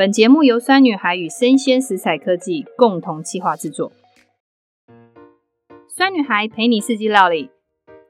本节目由酸女孩与生鲜食材科技共同企划制作。酸女孩陪你四季料理，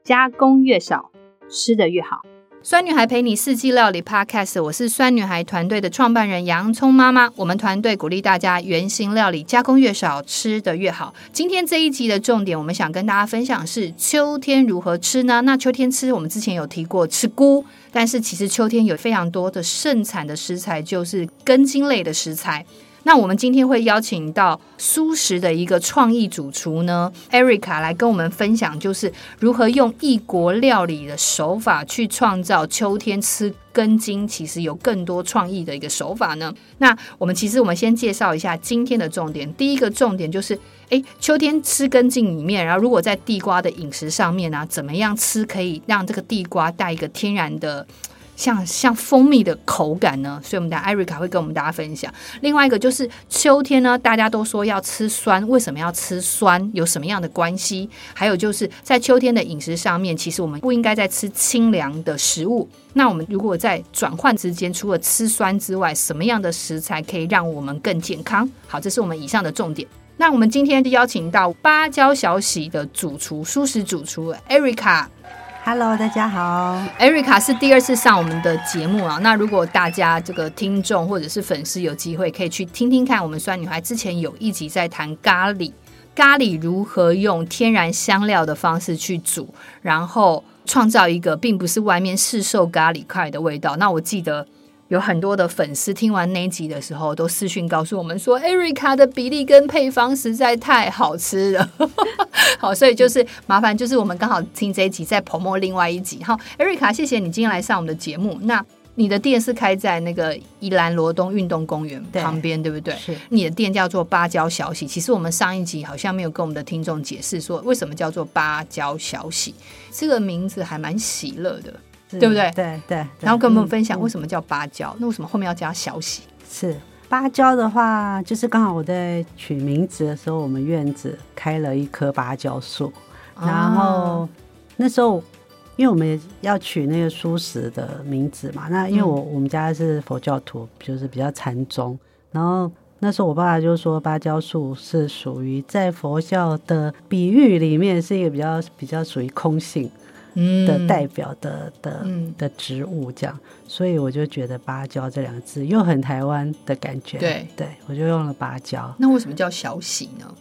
加工越少，吃的越好。酸女孩陪你四季料理 Podcast，我是酸女孩团队的创办人洋葱妈妈。我们团队鼓励大家原型料理，加工越少，吃得越好。今天这一集的重点，我们想跟大家分享是秋天如何吃呢？那秋天吃，我们之前有提过吃菇，但是其实秋天有非常多的盛产的食材，就是根茎类的食材。那我们今天会邀请到蔬食的一个创意主厨呢，Erica 来跟我们分享，就是如何用异国料理的手法去创造秋天吃根茎，其实有更多创意的一个手法呢。那我们其实我们先介绍一下今天的重点，第一个重点就是，诶，秋天吃根茎里面，然后如果在地瓜的饮食上面呢、怎么样吃可以让这个地瓜带一个天然的。像像蜂蜜的口感呢，所以我们的艾瑞卡会跟我们大家分享。另外一个就是秋天呢，大家都说要吃酸，为什么要吃酸？有什么样的关系？还有就是在秋天的饮食上面，其实我们不应该再吃清凉的食物。那我们如果在转换之间，除了吃酸之外，什么样的食材可以让我们更健康？好，这是我们以上的重点。那我们今天就邀请到芭蕉小喜的主厨，素食主厨艾瑞卡。Hello，大家好。Erica 是第二次上我们的节目啊。那如果大家这个听众或者是粉丝有机会，可以去听听看我们酸女孩之前有一集在谈咖喱，咖喱如何用天然香料的方式去煮，然后创造一个并不是外面市售咖喱块的味道。那我记得。有很多的粉丝听完那一集的时候，都私讯告诉我们说，Erica 的比例跟配方实在太好吃了。好，所以就是麻烦，就是我们刚好听这一集，再 promote 另外一集。好，Erica，谢谢你今天来上我们的节目。那你的店是开在那个宜兰罗东运动公园旁边，对，对不对？是。你的店叫做芭蕉小喜。其实我们上一集好像没有跟我们的听众解释说，为什么叫做芭蕉小喜，这个名字还蛮喜乐的。对不对？对对。然后跟我们分享为什么叫芭蕉，嗯、那为什么后面要加小喜？是芭蕉的话，就是刚好我在取名字的时候，我们院子开了一棵芭蕉树，啊、然后那时候因为我们要取那个书食的名字嘛，那因为我、嗯、我们家是佛教徒，就是比较禅宗，然后那时候我爸爸就说芭蕉树是属于在佛教的比喻里面是一个比较比较属于空性。的代表的的的植物这样，所以我就觉得芭蕉这两个字又很台湾的感觉。对对，我就用了芭蕉。那为什么叫小喜呢？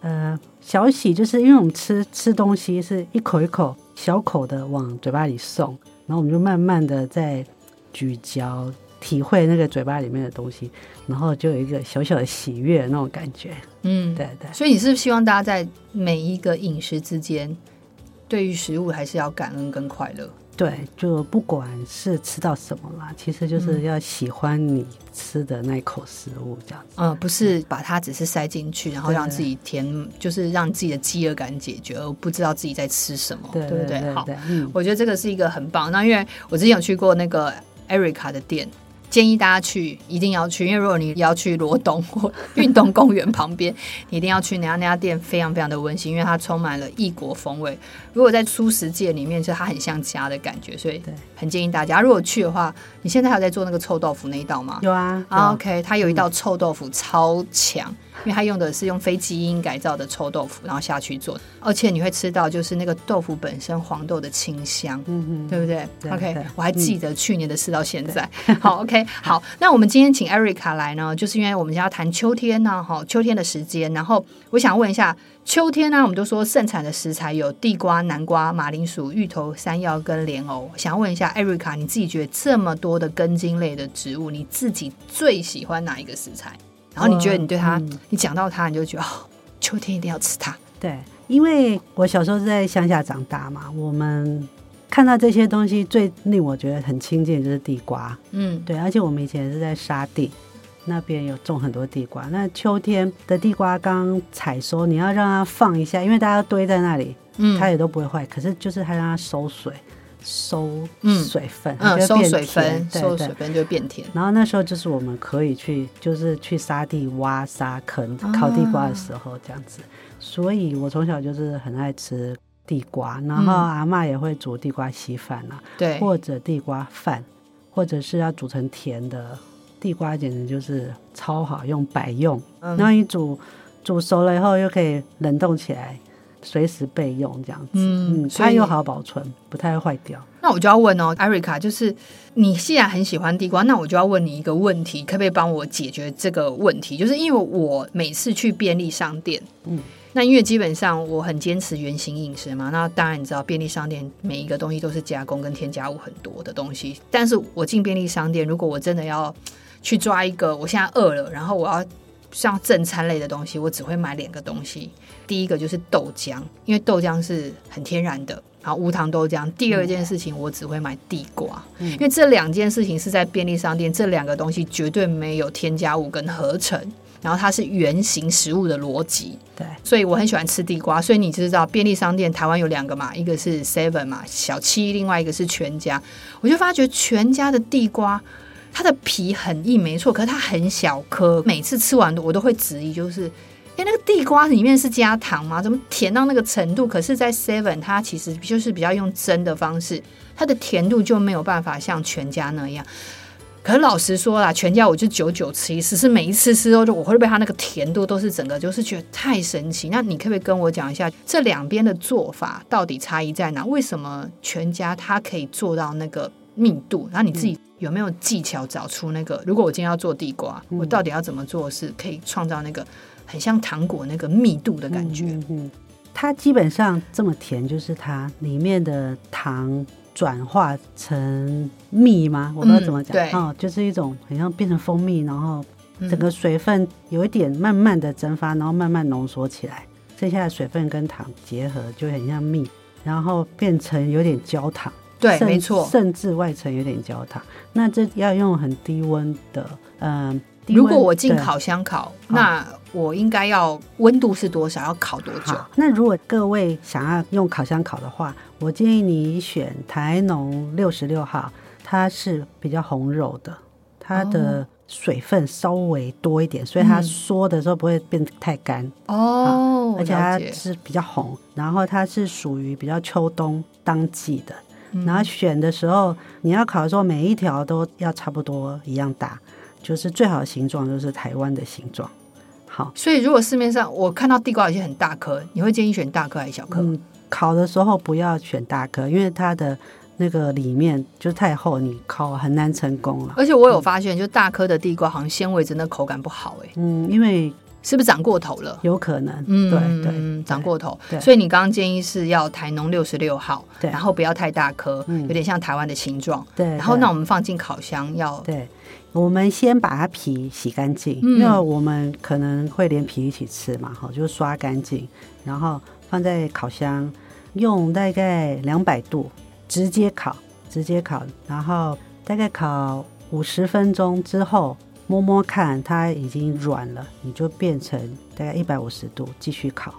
呃，小喜就是因为我们吃吃东西是一口一口小口的往嘴巴里送，然后我们就慢慢的在咀嚼，体会那个嘴巴里面的东西，然后就有一个小小的喜悦的那种感觉。嗯，对对。所以你是不是希望大家在每一个饮食之间？对于食物还是要感恩跟快乐。对，就不管是吃到什么啦，其实就是要喜欢你吃的那口食物这样子。嗯，不是把它只是塞进去，然后让自己填，就是让自己的饥饿感解决，而不知道自己在吃什么，对，对不对？好，嗯，我觉得这个是一个很棒。那因为我之前有去过那个 Erica 的店。建议大家去，一定要去，因为如果你要去罗东或运动公园旁边，你一定要去那家那家店，非常非常的温馨，因为它充满了异国风味。如果在初食界里面，就它很像家的感觉，所以很建议大家，如果去的话，你现在还有在做那个臭豆腐那一道吗？有啊，啊，OK，它有一道臭豆腐超强。因为它用的是用非基因改造的臭豆腐，然后下去做，而且你会吃到就是那个豆腐本身黄豆的清香，嗯嗯，对不对，对？OK，对我还记得去年的事到现在。好，OK，好，那我们今天请 Erica 来呢，就是因为我们要谈秋天呢，哈，秋天的时间。然后我想问一下，秋天呢，我们都说盛产的食材有地瓜、南瓜、马铃薯、芋头、山药跟莲藕。想问一下 Erica，你自己觉得这么多的根茎类的植物，你自己最喜欢哪一个食材？然后你觉得你对它，嗯、你讲到它，你就觉得哦，秋天一定要吃它。对，因为我小时候是在乡下长大嘛，我们看到这些东西最令我觉得很亲近的就是地瓜。嗯，对，而且我们以前是在沙地那边有种很多地瓜。那秋天的地瓜刚采收，你要让它放一下，因为大家堆在那里，嗯，它也都不会坏。可是就是它让它收水。收水分，嗯，收水分，收水分就变甜。然后那时候就是我们可以去，就是去沙地挖沙坑烤地瓜的时候这样子。所以我从小就是很爱吃地瓜，然后阿嬷也会煮地瓜稀饭啊，对，或者地瓜饭，或者是要煮成甜的地瓜简直就是超好用，百用。然后你煮煮熟了以后，又可以冷冻起来，随时备用这样子。嗯，它又好保存，不太会坏掉。那我就要问哦，艾瑞卡，就是你既然很喜欢地瓜，那我就要问你一个问题，可不可以帮我解决这个问题？就是因为我每次去便利商店，嗯，那因为基本上我很坚持原型饮食嘛，那当然你知道便利商店每一个东西都是加工跟添加物很多的东西，但是我进便利商店，如果我真的要去抓一个，我现在饿了，然后我要像正餐类的东西，我只会买两个东西，第一个就是豆浆，因为豆浆是很天然的。然后无糖豆浆。第二件事情，我只会买地瓜，嗯、因为这两件事情是在便利商店，这两个东西绝对没有添加物跟合成，然后它是原型食物的逻辑。对，所以我很喜欢吃地瓜。所以你知道，便利商店台湾有两个嘛，一个是 Seven 嘛，小七，另外一个是全家。我就发觉全家的地瓜，它的皮很硬，没错，可是它很小颗，每次吃完我都会质疑，就是。哎，那个地瓜里面是加糖吗？怎么甜到那个程度？可是，在 Seven 它其实就是比较用蒸的方式，它的甜度就没有办法像全家那样。可是老实说啦，全家我就久久吃一次，是每一次吃都就我会被它那个甜度都是整个就是觉得太神奇。那你可不可以跟我讲一下这两边的做法到底差异在哪？为什么全家它可以做到那个密度？然后你自己有没有技巧找出那个？如果我今天要做地瓜，我到底要怎么做是可以创造那个？很像糖果那个密度的感觉，嗯，嗯，它基本上这么甜，就是它里面的糖转化成蜜吗？我不知道怎么讲，嗯，哦，就是一种很像变成蜂蜜，然后整个水分有一点慢慢的蒸发，然后慢慢浓缩起来，剩下的水分跟糖结合就很像蜜，然后变成有点焦糖，对，没错，甚至外层有点焦糖。那这要用很低温的，嗯。如果我进烤箱烤，那我应该要温度是多少？要烤多久？那如果各位想要用烤箱烤的话，我建议你选台农六十六号，它是比较红肉的，它的水分稍微多一点，所以它缩的时候不会变得太干哦。而且它是比较红，然后它是属于比较秋冬当季的。然后选的时候，你要烤的时候，每一条都要差不多一样大。就是最好的形状就是台湾的形状，好。所以如果市面上我看到地瓜有些很大颗，你会建议选大颗还是小颗？嗯，烤的时候不要选大颗，因为它的那个里面就太厚，你烤很难成功了。而且我有发现，就大颗的地瓜好像纤维真的口感不好哎。嗯，因为是不是长过头了？有可能，嗯，对对，对，长过头。所以你刚刚建议是要台农六十六号，对，然后不要太大颗，嗯，有点像台湾的形状，对。然后那我们放进烤箱要对。我们先把它皮洗干净，嗯，因为我们可能会连皮一起吃嘛，哈，就刷干净，然后放在烤箱，用大概两百度直接烤，直接烤，然后大概烤五十分钟之后，摸摸看它已经软了，你就变成大概一百五十度继续烤。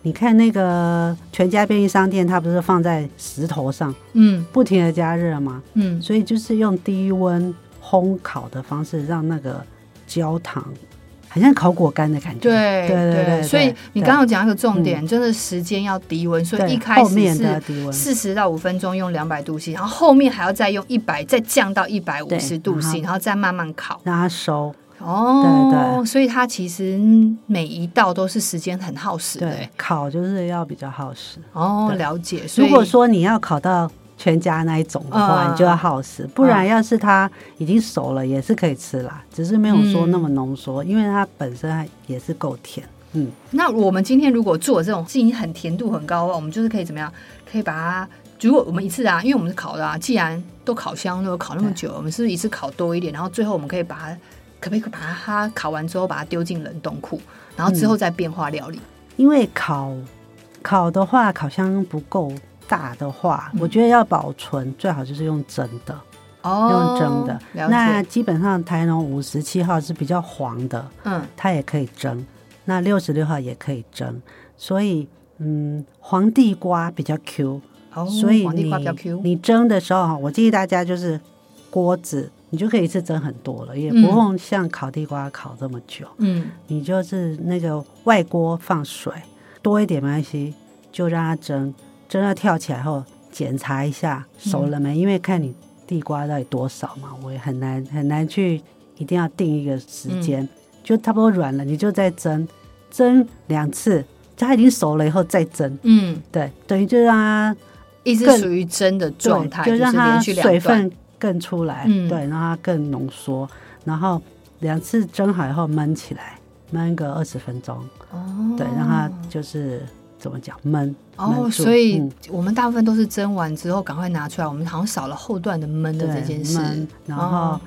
你看那个全家便利商店，它不是放在石头上，嗯，不停的加热吗？嗯，所以就是用低温。烘烤的方式让那个焦糖，很像烤果干的感觉。对对对对，所以你刚刚讲一个重点，真的时间要低温，所以一开始是四十到五分钟用两百度 C，然后后面还要再用一百，再降到一百五十度 C，然后再慢慢烤，让它熟。哦，对对，所以它其实每一道都是时间很耗时的。对，烤就是要比较耗时。哦，了解。如果说你要烤到。全家那一种的话，你就要耗时；不然，要是它已经熟了，也是可以吃啦，只是没有说那么浓缩，因为它本身也是够甜。嗯，那我们今天如果做这种已经很甜度很高的话，我们就是可以怎么样？可以把它，如果我们一次啊，因为我们是烤的啊，既然都烤箱都烤那么久，我们是不是一次烤多一点？然后最后我们可以把它，可不可以把它烤完之后把它丢进冷冻库，然后之后再变化料理？因为烤烤的话，烤箱不够。大的话，我觉得要保存最好就是用蒸的，哦，用蒸的。那基本上台农五十七号是比较黄的，嗯，它也可以蒸。那六十六号也可以蒸，所以嗯，黄地瓜比较 Q，哦，所以你你蒸的时候哈，我建议大家就是锅子，你就可以一次蒸很多了，也不用像烤地瓜烤这么久，嗯，你就是那个外锅放水多一点没关系，就让它蒸。蒸到跳起来后，检查一下熟了没？嗯、因为看你地瓜到底多少嘛，我也很难很难去一定要定一个时间，嗯、就差不多软了，你就再蒸，蒸两次，它已经熟了以后再蒸。嗯，对，等于就让它一直属于蒸的状态，就让它水分更出来，嗯、对，让它更浓缩，然后两次蒸好以后焖起来，焖个二十分钟。哦，对，让它就是。怎么讲闷？哦，所以我们大部分都是蒸完之后赶快拿出来，我们好像少了后段的闷的这件事。然后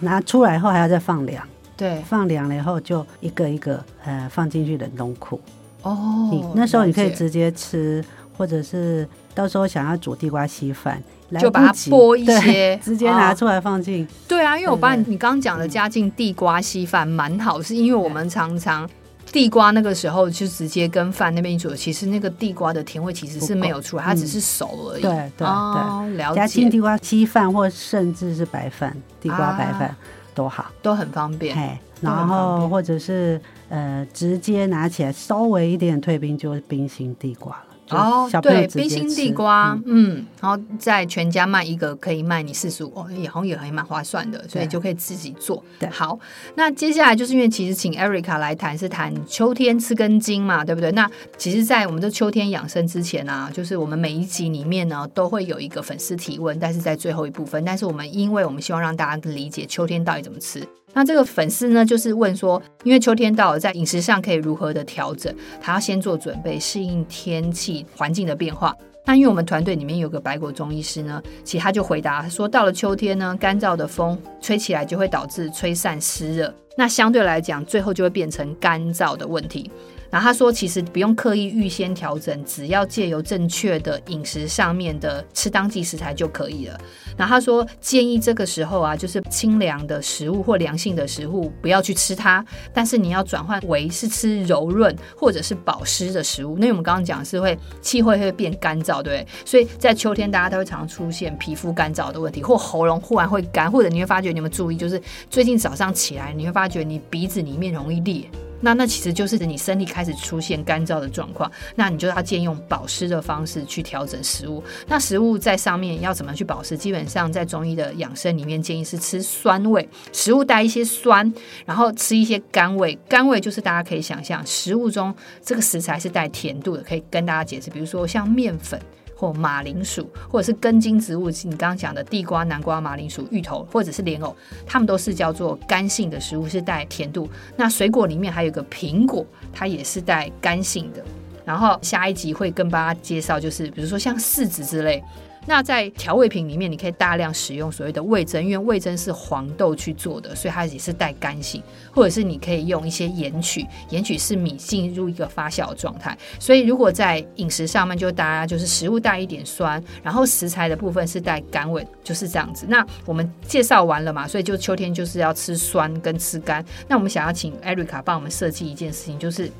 拿出来后还要再放凉，对，放凉了以后就一个一个呃放进去冷冻库。哦，你那时候你可以直接吃，或者是到时候想要煮地瓜稀饭，就把它剥一些，直接拿出来放进。对啊，因为我把你你刚刚讲的加进地瓜稀饭蛮好，是因为我们常常。地瓜那个时候就直接跟饭那边一煮，其实那个地瓜的甜味其实是没有出来，它只是熟而已。对对对，了解。加进地瓜稀饭或甚至是白饭，地瓜白饭都好，都很方便。然后或者是呃，直接拿起来稍微一点退冰，就是冰心地瓜了。哦，对，冰心地瓜，嗯，嗯，然后在全家卖一个可以卖你四十五，也好像也还蛮划算的，所以就可以自己做。对，好，那接下来就是因为其实请 Erica 来谈是谈秋天吃根筋嘛，对不对？那其实，在我们的秋天养生之前啊，就是我们每一集里面呢都会有一个粉丝提问，但是在最后一部分，但是我们因为我们希望让大家理解秋天到底怎么吃。那这个粉丝呢，就是问说，因为秋天到了，在饮食上可以如何的调整？他要先做准备，适应天气环境的变化。那因为我们团队里面有个白果中医师呢，其实他就回答说，到了秋天呢，干燥的风吹起来就会导致吹散湿热，那相对来讲，最后就会变成干燥的问题。然后他说，其实不用刻意预先调整，只要借由正确的饮食上面的吃当季食材就可以了。然后他说，建议这个时候啊，就是清凉的食物或凉性的食物不要去吃它，但是你要转换为是吃柔润或者是保湿的食物。那我们刚刚讲是会气会会变干燥，对不对？所以在秋天大家都会常出现皮肤干燥的问题，或喉咙忽然会干，或者你会发觉你有没有注意，就是最近早上起来你会发觉你鼻子里面容易裂。那那其实就是你身体开始出现干燥的状况，那你就要建议用保湿的方式去调整食物。那食物在上面要怎么去保湿？基本上在中医的养生里面建议是吃酸味，食物带一些酸，然后吃一些甘味。甘味就是大家可以想象，食物中这个食材是带甜度的，可以跟大家解释，比如说像面粉。或马铃薯，或者是根茎植物，你刚刚讲的地瓜、南瓜、马铃薯、芋头，或者是莲藕，它们都是叫做干性的食物，是带甜度。那水果里面还有个苹果，它也是带干性的。然后下一集会跟大家介绍，就是比如说像柿子之类。那在调味品里面，你可以大量使用所谓的味噌，因为味噌是黄豆去做的，所以它也是带干性。或者是你可以用一些盐曲，盐曲是米进入一个发酵的状态。所以如果在饮食上面，就大家就是食物带一点酸，然后食材的部分是带甘味，就是这样子。那我们介绍完了嘛，所以就秋天就是要吃酸跟吃甘。那我们想要请艾瑞卡帮我们设计一件事情，就是。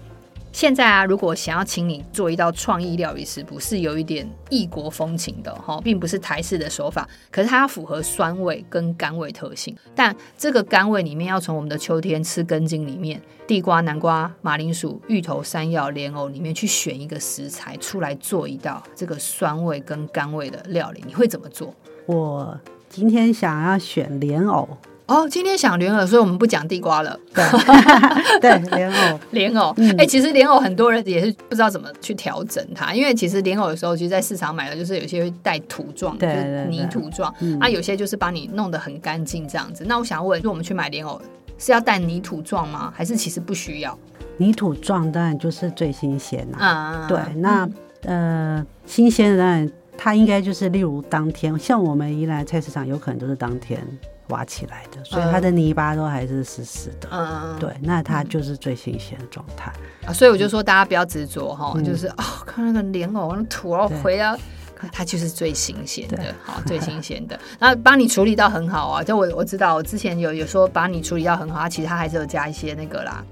现在啊，如果想要请你做一道创意料理食谱，是有一点异国风情的哈，并不是台式的手法，可是它要符合酸味跟甘味特性。但这个甘味里面要从我们的秋天吃根茎里面，地瓜、南瓜、马铃薯、芋头、山药、莲藕里面去选一个食材出来做一道这个酸味跟甘味的料理，你会怎么做？我今天想要选莲藕。哦，今天想莲藕，所以我们不讲地瓜了。对，对，莲藕，莲藕。哎、嗯欸，其实莲藕很多人也是不知道怎么去调整它，因为其实莲藕的时候其实在市场买的就是有些会带土状，对，就是泥土状，啊，有些就是把你弄得很干净这样子。那我想问，如果我们去买莲藕，是要带泥土状吗？还是其实不需要？泥土状当然就是最新鲜啦。啊，对，那、嗯、呃，新鲜的当然它应该就是例如当天，像我们宜兰菜市场有可能都是当天。挖起来的，所以它的泥巴都还是湿湿的。嗯，对，那它就是最新鲜的状态啊。所以我就说，大家不要执着哈，就是哦，看那个莲藕那土，然后回到，它就是最新鲜的，好，最新鲜的。那帮你处理到很好啊，就我我知道，我之前有有说把你处理到很好，它其实它还是有加一些那个啦。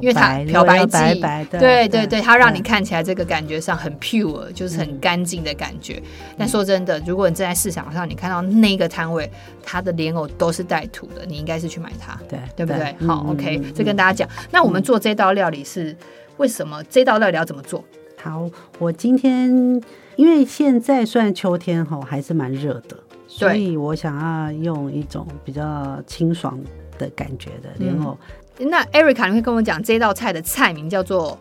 因为它漂白剂，对对对，它让你看起来这个感觉上很 pure，就是很干净的感觉。但说真的，如果你站在市场上，你看到那个摊位，它的莲藕都是带土的，你应该是去买它，对对不对？好，OK，这跟大家讲。那我们做这道料理是为什么？这道料理要怎么做？好，我今天因为现在虽然秋天哈还是蛮热的，所以我想要用一种比较清爽。的感觉的莲藕。嗯、那 Erica，你会跟我讲这道菜的菜名叫做？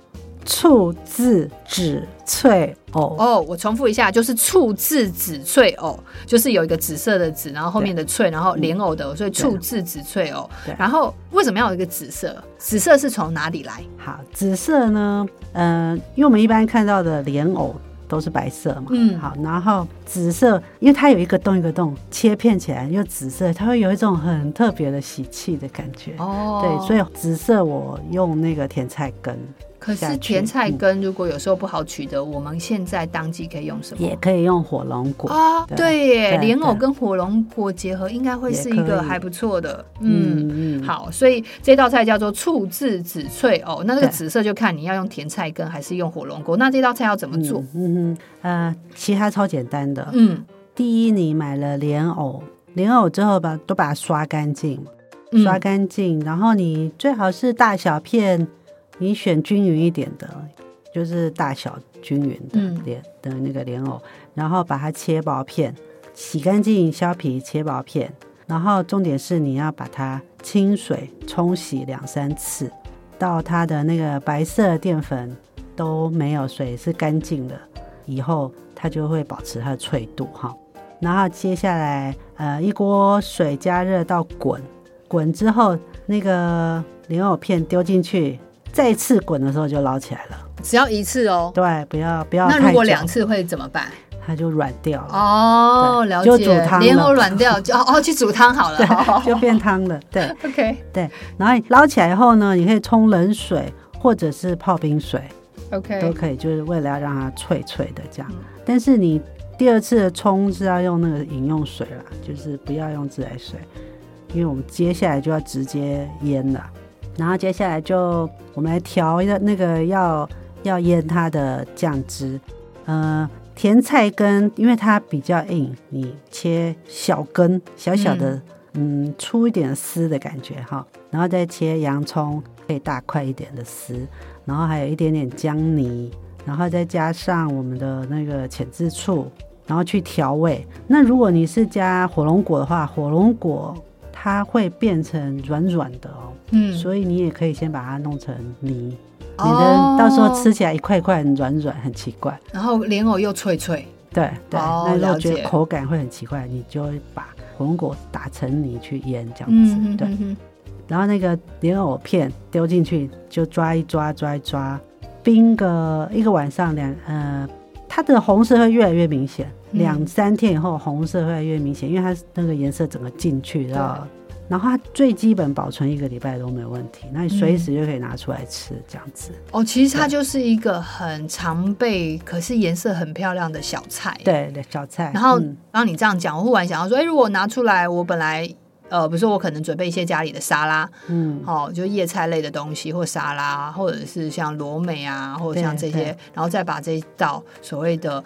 醋渍紫脆藕哦，我重复一下，就是醋渍紫脆藕，就是有一个紫色的紫，然后后面的脆，然后莲藕的，所以醋渍紫脆藕。然后为什么要有一个紫色？紫色是从哪里来？好，紫色呢？嗯、呃，因为我们一般看到的莲藕都是白色嘛。嗯，好，然后紫色，因为它有一个洞一个洞，切片起来又紫色，它会有一种很特别的喜气的感觉。哦，对，所以紫色我用那个甜菜根。可是甜菜根如果有时候不好取得，嗯、我们现在当季可以用什么？也可以用火龙果啊、哦，对耶，莲藕跟火龙果结合应该会是一个还不错的。嗯嗯，好，所以这道菜叫做醋渍紫脆藕。那这个紫色就看你要用甜菜根还是用火龙果。那这道菜要怎么做？嗯嗯呃，其他超简单的。嗯，第一，你买了莲藕，莲藕之后把都把它刷干净，刷干净，嗯、然后你最好是大小片。你选均匀一点的，就是大小均匀的莲的那个莲藕，然后把它切薄片，洗干净削皮切薄片，然后重点是你要把它清水冲洗两三次，到它的那个白色淀粉都没有水是干净的，以后它就会保持它的脆度哈。然后接下来呃一锅水加热到滚，滚之后那个莲藕片丢进去。再次滚的时候就捞起来了，只要一次哦。对，不要不要。那如果两次会怎么办？它就软掉了。哦，了解。就煮汤，莲藕软掉就哦，去煮汤好了，对，就变汤了。对，OK，对。然后捞起来以后呢，你可以冲冷水或者是泡冰水，OK，都可以，就是为了要让它脆脆的这样。但是你第二次的冲是要用那个饮用水啦，就是不要用自来水，因为我们接下来就要直接腌了。然后接下来就我们来调一个那个要要腌它的酱汁，呃，甜菜根因为它比较硬，你切小根小小的，嗯，嗯，粗一点丝的感觉哈，然后再切洋葱，可以大块一点的丝，然后还有一点点姜泥，然后再加上我们的那个浅汁醋，然后去调味。那如果你是加火龙果的话，火龙果。它会变成软软的哦，嗯，所以你也可以先把它弄成泥，免得到时候吃起来一块块很软软，很奇怪。然后莲藕又脆脆，对对，哦、那如果觉得口感会很奇怪，你就会把火龙果打成泥去腌这样子，对。然后那个莲藕片丢进去，就抓一抓，抓一抓，冰个一个晚上两呃，它的红色会越来越明显。两三天以后，红色会越来越明显，因为它那个颜色整个进去，然后，然后它最基本保存一个礼拜都没有问题，那你随时就可以拿出来吃，这样子。哦，其实它就是一个很常备，可是颜色很漂亮的小菜。对对，小菜。然后，然后你这样讲，我忽然想到说，哎，如果拿出来，我本来呃，比如说我可能准备一些家里的沙拉，嗯，好，就叶菜类的东西，或沙拉，或者是像罗美啊，或者像这些，然后再把这一道所谓的。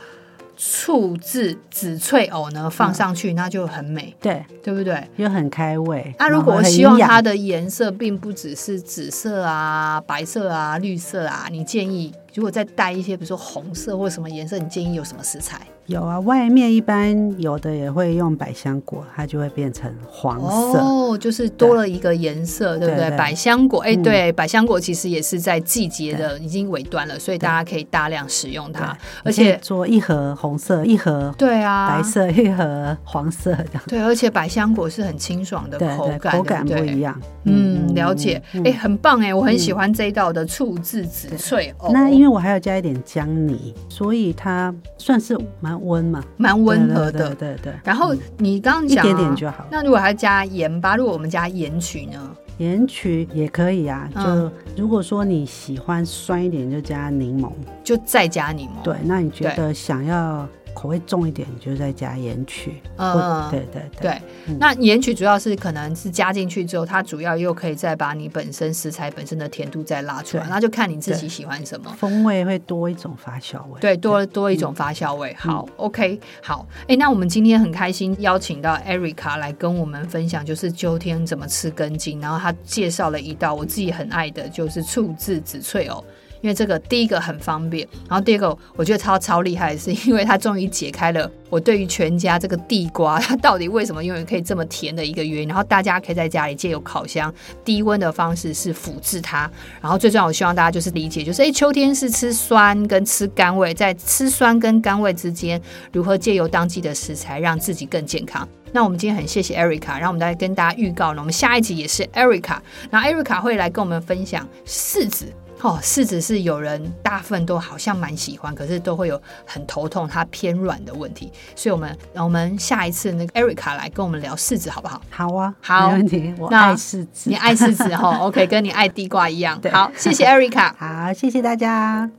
醋渍紫脆藕呢，放上去，那就很美，对，对不对？又很开胃。那如果希望它的颜色并不只是紫色啊、白色啊、绿色啊，你建议如果再带一些，比如说红色或什么颜色，你建议有什么食材？有啊，外面一般有的也会用百香果，它就会变成黄色。哦，就是多了一个颜色，对，对？不对？百香果，哎，对，嗯、百香果其实也是在季节的已经尾端了，所以大家可以大量使用它，而且做一盒红色，一盒对啊，白色一盒黄色的，对，而且百香果是很清爽的口感，口感不一样，嗯，嗯了解，哎、嗯，很棒哎，我很喜欢这一道的醋渍紫脆藕。那因为我还要加一点姜泥，所以它算是蛮。温嘛，蛮温和的，对对，对对。然后你刚刚讲、啊、一点点就好。那如果还加盐巴，如果我们加盐曲呢？盐曲也可以啊。就如果说你喜欢酸一点，就加柠檬，就再加柠檬。对，那你觉得想要？口味重一点，你就再加盐曲。嗯，对对对。对嗯、那盐曲主要是可能是加进去之后，它主要又可以再把你本身食材本身的甜度再拉出来，那就看你自己喜欢什么。风味会多一种发酵味。对，多多一种发酵味。嗯、好，OK，好。哎，那我们今天很开心邀请到 Erica 来跟我们分享，就是秋天怎么吃根茎，然后她介绍了一道我自己很爱的，就是醋渍紫脆藕。因为这个第一个很方便，然后第二个我觉得超超厉害是，因为它终于解开了我对于全家这个地瓜它到底为什么永远可以这么甜的一个原因。然后大家可以在家里借由烤箱低温的方式是辅制它。然后最重要，我希望大家就是理解，就是诶，秋天是吃酸跟吃甘味，在吃酸跟甘味之间，如何借由当季的食材让自己更健康。那我们今天很谢谢 Erica，然后我们再跟大家预告呢，我们下一集也是 Erica，然后 Erica 会来跟我们分享柿子。哦，柿子是有人大部分都好像蛮喜欢，可是都会有很头痛，它偏软的问题。所以，我们我们下一次那个 Erica 来跟我们聊柿子，好不好？好啊，好，没问题。我爱柿子，你爱柿子哈、哦、？OK，跟你爱地瓜一样。好，谢谢 Erica，好，谢谢大家。